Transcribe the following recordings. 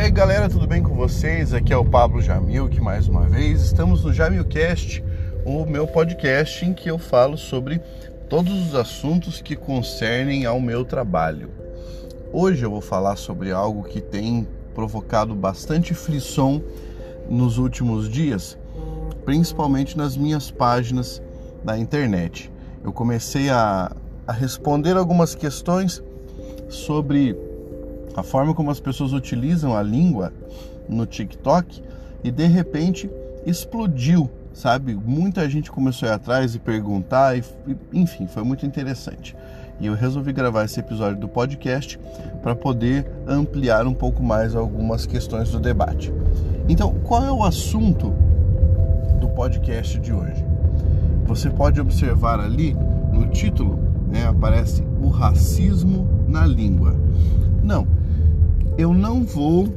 aí galera, tudo bem com vocês? Aqui é o Pablo Jamil, que mais uma vez estamos no Jamilcast, o meu podcast em que eu falo sobre todos os assuntos que concernem ao meu trabalho. Hoje eu vou falar sobre algo que tem provocado bastante frisson nos últimos dias, principalmente nas minhas páginas da internet. Eu comecei a, a responder algumas questões sobre a forma como as pessoas utilizam a língua no TikTok e de repente explodiu, sabe? Muita gente começou a ir atrás e perguntar, e, enfim, foi muito interessante. E eu resolvi gravar esse episódio do podcast para poder ampliar um pouco mais algumas questões do debate. Então, qual é o assunto do podcast de hoje? Você pode observar ali no título, né, aparece o racismo na língua. Não, eu não vou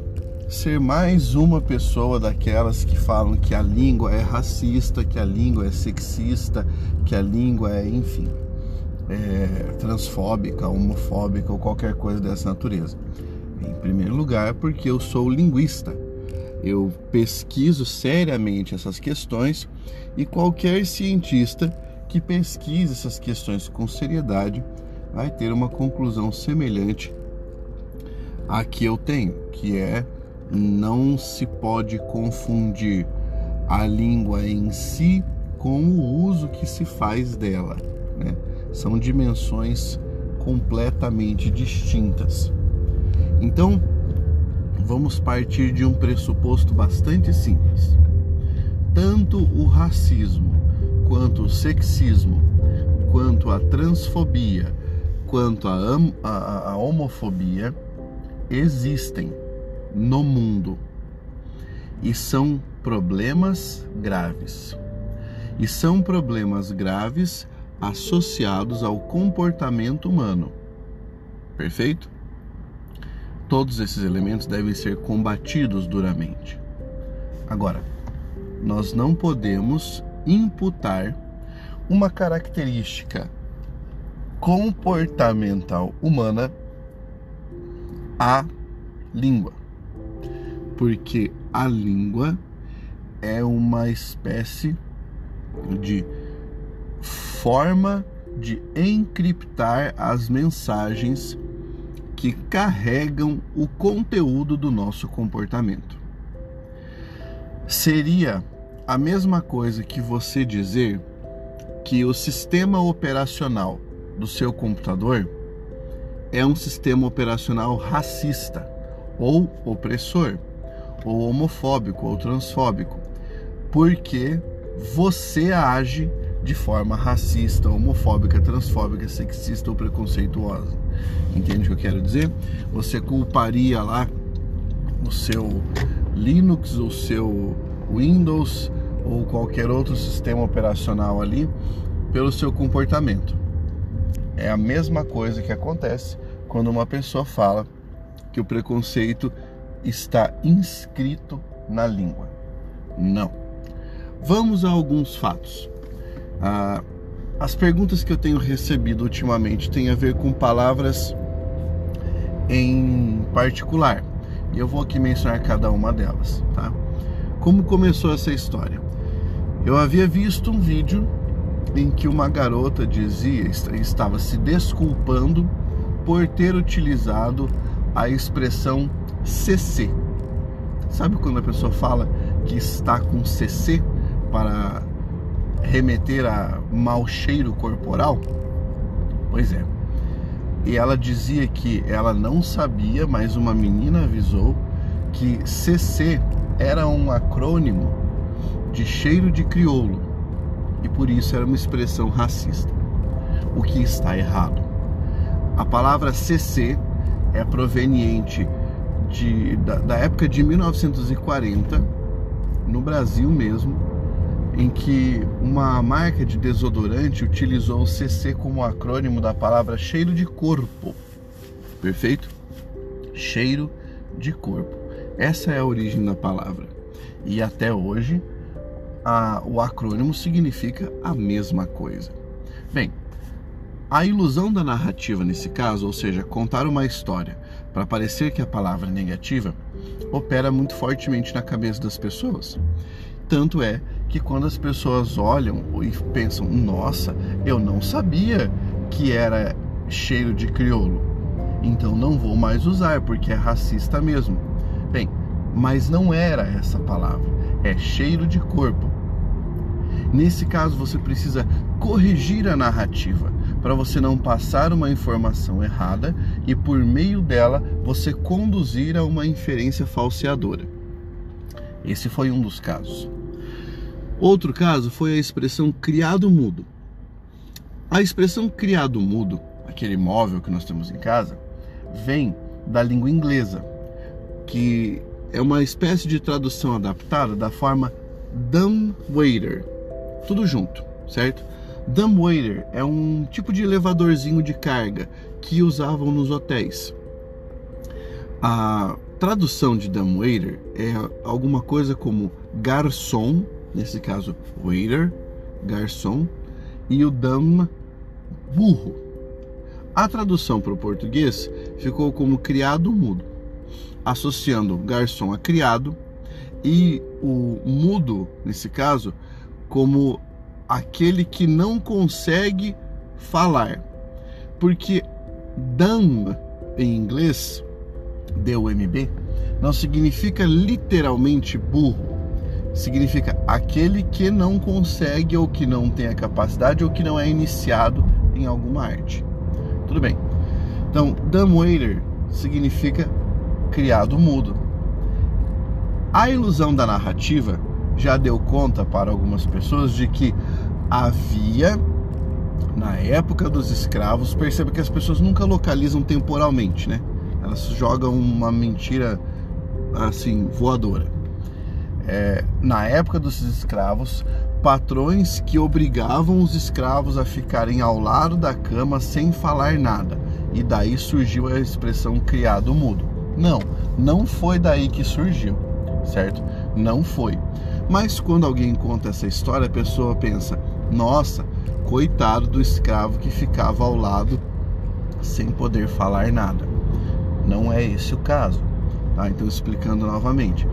ser mais uma pessoa daquelas que falam que a língua é racista, que a língua é sexista, que a língua é, enfim, é transfóbica, homofóbica ou qualquer coisa dessa natureza. Em primeiro lugar, porque eu sou linguista. Eu pesquiso seriamente essas questões e qualquer cientista que pesquise essas questões com seriedade vai ter uma conclusão semelhante a que eu tenho, que é não se pode confundir a língua em si com o uso que se faz dela. Né? São dimensões completamente distintas. Então, vamos partir de um pressuposto bastante simples. Tanto o racismo, quanto o sexismo, quanto a transfobia, quanto a, a, a homofobia existem no mundo e são problemas graves. E são problemas graves associados ao comportamento humano. Perfeito? Todos esses elementos devem ser combatidos duramente. Agora, nós não podemos imputar uma característica comportamental humana à língua. Porque a língua é uma espécie de forma de encriptar as mensagens que carregam o conteúdo do nosso comportamento. Seria a mesma coisa que você dizer que o sistema operacional do seu computador é um sistema operacional racista ou opressor, ou homofóbico ou transfóbico, porque você age de forma racista, homofóbica, transfóbica, sexista ou preconceituosa. Entende o que eu quero dizer? Você culparia lá o seu Linux, o seu Windows ou qualquer outro sistema operacional ali pelo seu comportamento. É a mesma coisa que acontece quando uma pessoa fala que o preconceito está inscrito na língua. Não. Vamos a alguns fatos. Ah, as perguntas que eu tenho recebido ultimamente têm a ver com palavras em particular. E eu vou aqui mencionar cada uma delas, tá? Como começou essa história? Eu havia visto um vídeo em que uma garota dizia, estava se desculpando por ter utilizado a expressão CC. Sabe quando a pessoa fala que está com CC para remeter a mau cheiro corporal? Pois é. E ela dizia que ela não sabia, mas uma menina avisou que CC era um acrônimo de cheiro de crioulo e por isso era uma expressão racista. O que está errado? A palavra CC é proveniente de, da, da época de 1940, no Brasil mesmo, em que uma marca de desodorante utilizou o CC como acrônimo da palavra cheiro de corpo. Perfeito? Cheiro de corpo. Essa é a origem da palavra. E até hoje, a, o acrônimo significa a mesma coisa. Bem, A ilusão da narrativa nesse caso, ou seja, contar uma história para parecer que a palavra é negativa, opera muito fortemente na cabeça das pessoas. Tanto é que quando as pessoas olham e pensam, nossa, eu não sabia que era cheiro de crioulo, então não vou mais usar porque é racista mesmo. Bem, mas não era essa palavra, é cheiro de corpo. Nesse caso, você precisa corrigir a narrativa para você não passar uma informação errada e, por meio dela, você conduzir a uma inferência falseadora. Esse foi um dos casos. Outro caso foi a expressão criado mudo. A expressão criado mudo, aquele móvel que nós temos em casa, vem da língua inglesa, que é uma espécie de tradução adaptada da forma dumb waiter, tudo junto, certo? Dumbwaiter é um tipo de elevadorzinho de carga que usavam nos hotéis. A tradução de dumbwaiter é alguma coisa como garçom, nesse caso waiter, garçom, e o dumb, burro. A tradução para o português ficou como criado mudo, associando garçom a criado e o mudo, nesse caso, como aquele que não consegue falar. Porque dumb em inglês, D-U-M-B, não significa literalmente burro. Significa aquele que não consegue ou que não tem a capacidade ou que não é iniciado em alguma arte. Tudo bem. Então, dumbwaiter significa criado mudo. A ilusão da narrativa já deu conta para algumas pessoas de que havia na época dos escravos, perceba que as pessoas nunca localizam temporalmente, né? Elas jogam uma mentira assim voadora. É, na época dos escravos, patrões que obrigavam os escravos a ficarem ao lado da cama sem falar nada. E daí surgiu a expressão criado mudo. Não, não foi daí que surgiu, certo? Não foi. Mas quando alguém conta essa história, a pessoa pensa: nossa, coitado do escravo que ficava ao lado sem poder falar nada. Não é esse o caso. Tá? Então, explicando novamente.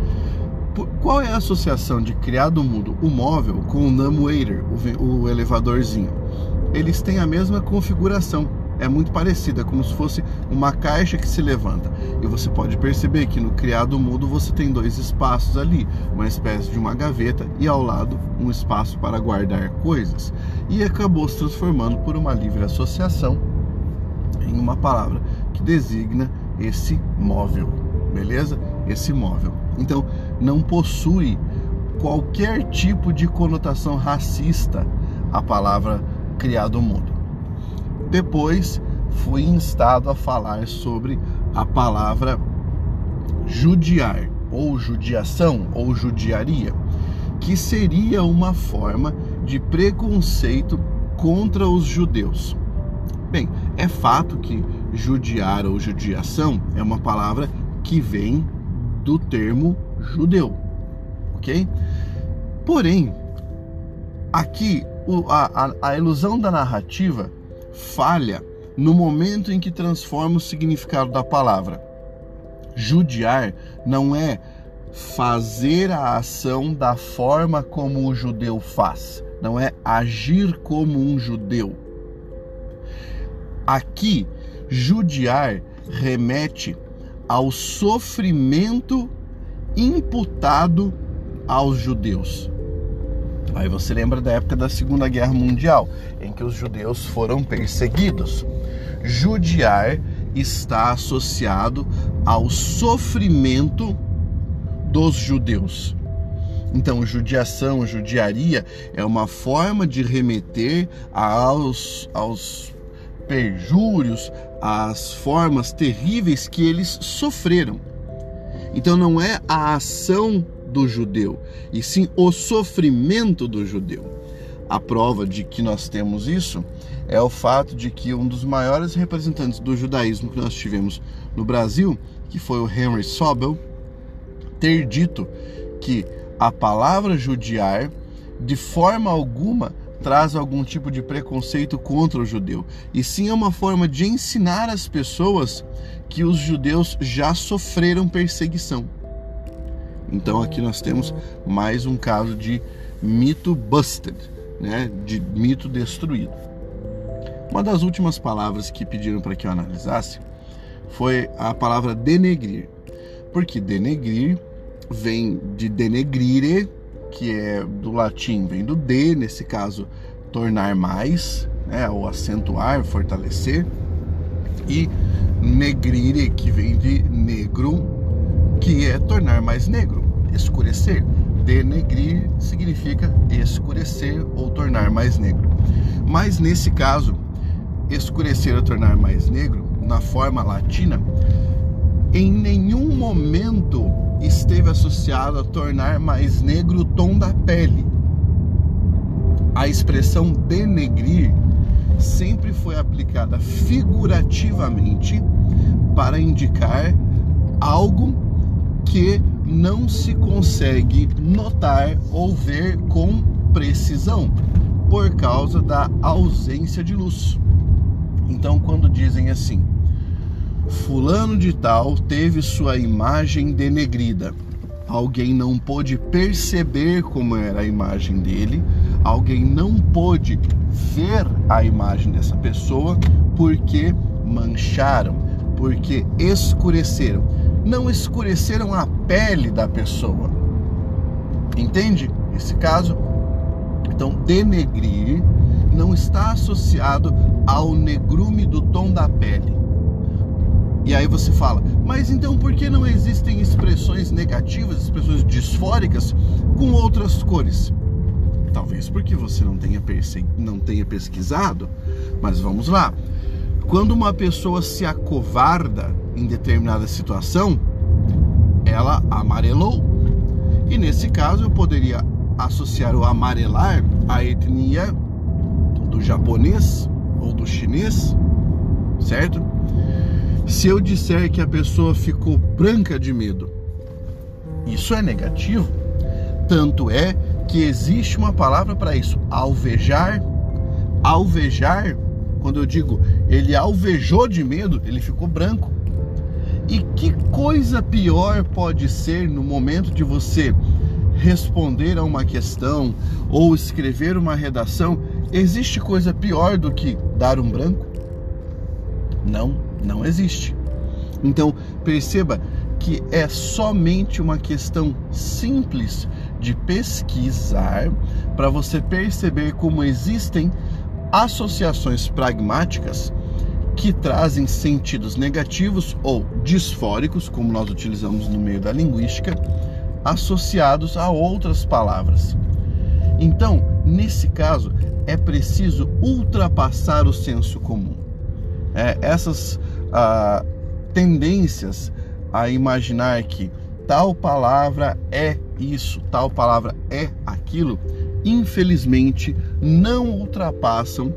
Qual é a associação de criado mudo, o móvel, com o numbwaiter, o elevadorzinho? Eles têm a mesma configuração é muito parecida, como se fosse uma caixa que se levanta. E você pode perceber que no criado mudo você tem dois espaços ali, uma espécie de uma gaveta e ao lado um espaço para guardar coisas. E acabou se transformando por uma livre associação em uma palavra que designa esse móvel, beleza? Esse móvel. Então, não possui qualquer tipo de conotação racista a palavra criado mudo. Depois fui instado a falar sobre a palavra judiar, ou judiação, ou judiaria, que seria uma forma de preconceito contra os judeus. Bem, é fato que judiar ou judiação é uma palavra que vem do termo judeu, ok? Porém, aqui a, a, a ilusão da narrativa falha no momento em que transforma o significado da palavra. Judiar não é fazer a ação da forma como o judeu faz, não é agir como um judeu. Aqui, judiar remete ao sofrimento imputado aos judeus. Aí você lembra da época da Segunda Guerra Mundial, em que os judeus foram perseguidos. Judiar está associado ao sofrimento dos judeus. Então, judiação, judiaria é uma forma de remeter aos, aos perjúrios, às formas terríveis que eles sofreram. Então, não é a ação do judeu, e sim o sofrimento do judeu. A prova de que nós temos isso é o fato de que um dos maiores representantes do judaísmo que nós tivemos no Brasil, que foi o Henry Sobel, ter dito que a palavra judiar de forma alguma traz algum tipo de preconceito contra o judeu, e sim é uma forma de ensinar as pessoas que os judeus já sofreram perseguição. Então aqui nós temos mais um caso de mito busted, né, de mito destruído. Uma das últimas palavras que pediram para que eu analisasse foi a palavra denegrir. Porque denegrir vem de denegrire, que é do latim, vem do de, nesse caso, tornar mais, né, ou acentuar, fortalecer, e negrire, que vem de negro, que é tornar mais negro, escurecer. Denegrir significa escurecer ou tornar mais negro. Mas nesse caso, escurecer ou tornar mais negro, na forma latina, em nenhum momento esteve associado a tornar mais negro o tom da pele. A expressão denegrir sempre foi aplicada figurativamente para indicar algo que não se consegue notar ou ver com precisão por causa da ausência de luz. Então, quando dizem assim, Fulano de Tal teve sua imagem denegrida. Alguém não pôde perceber como era a imagem dele, alguém não pôde ver a imagem dessa pessoa porque mancharam, porque escureceram. Não escureceram a pele da pessoa. Entende esse caso? Então, denegrir não está associado ao negrume do tom da pele e aí você fala, mas então por que não existem expressões negativas, expressões disfóricas com outras cores? Talvez porque você não tenha, não tenha pesquisado, mas vamos lá. Quando uma pessoa se acovarda em determinada situação, ela amarelou. E nesse caso eu poderia associar o amarelar à etnia do japonês ou do chinês, certo? Se eu disser que a pessoa ficou branca de medo, isso é negativo. Tanto é que existe uma palavra para isso: alvejar. Alvejar, quando eu digo ele alvejou de medo, ele ficou branco. E que coisa pior pode ser no momento de você responder a uma questão ou escrever uma redação? Existe coisa pior do que dar um branco? Não não existe. Então, perceba que é somente uma questão simples de pesquisar para você perceber como existem associações pragmáticas que trazem sentidos negativos ou disfóricos, como nós utilizamos no meio da linguística, associados a outras palavras. Então, nesse caso, é preciso ultrapassar o senso comum. É, essas ah, tendências a imaginar que tal palavra é isso, tal palavra é aquilo, infelizmente não ultrapassam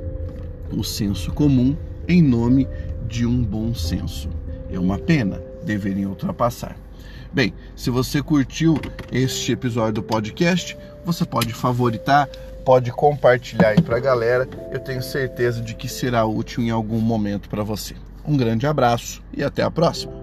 o senso comum em nome de um bom senso. É uma pena, deveriam ultrapassar. Bem, se você curtiu este episódio do podcast, você pode favoritar, pode compartilhar aí para a galera. Eu tenho certeza de que será útil em algum momento para você. Um grande abraço e até a próxima.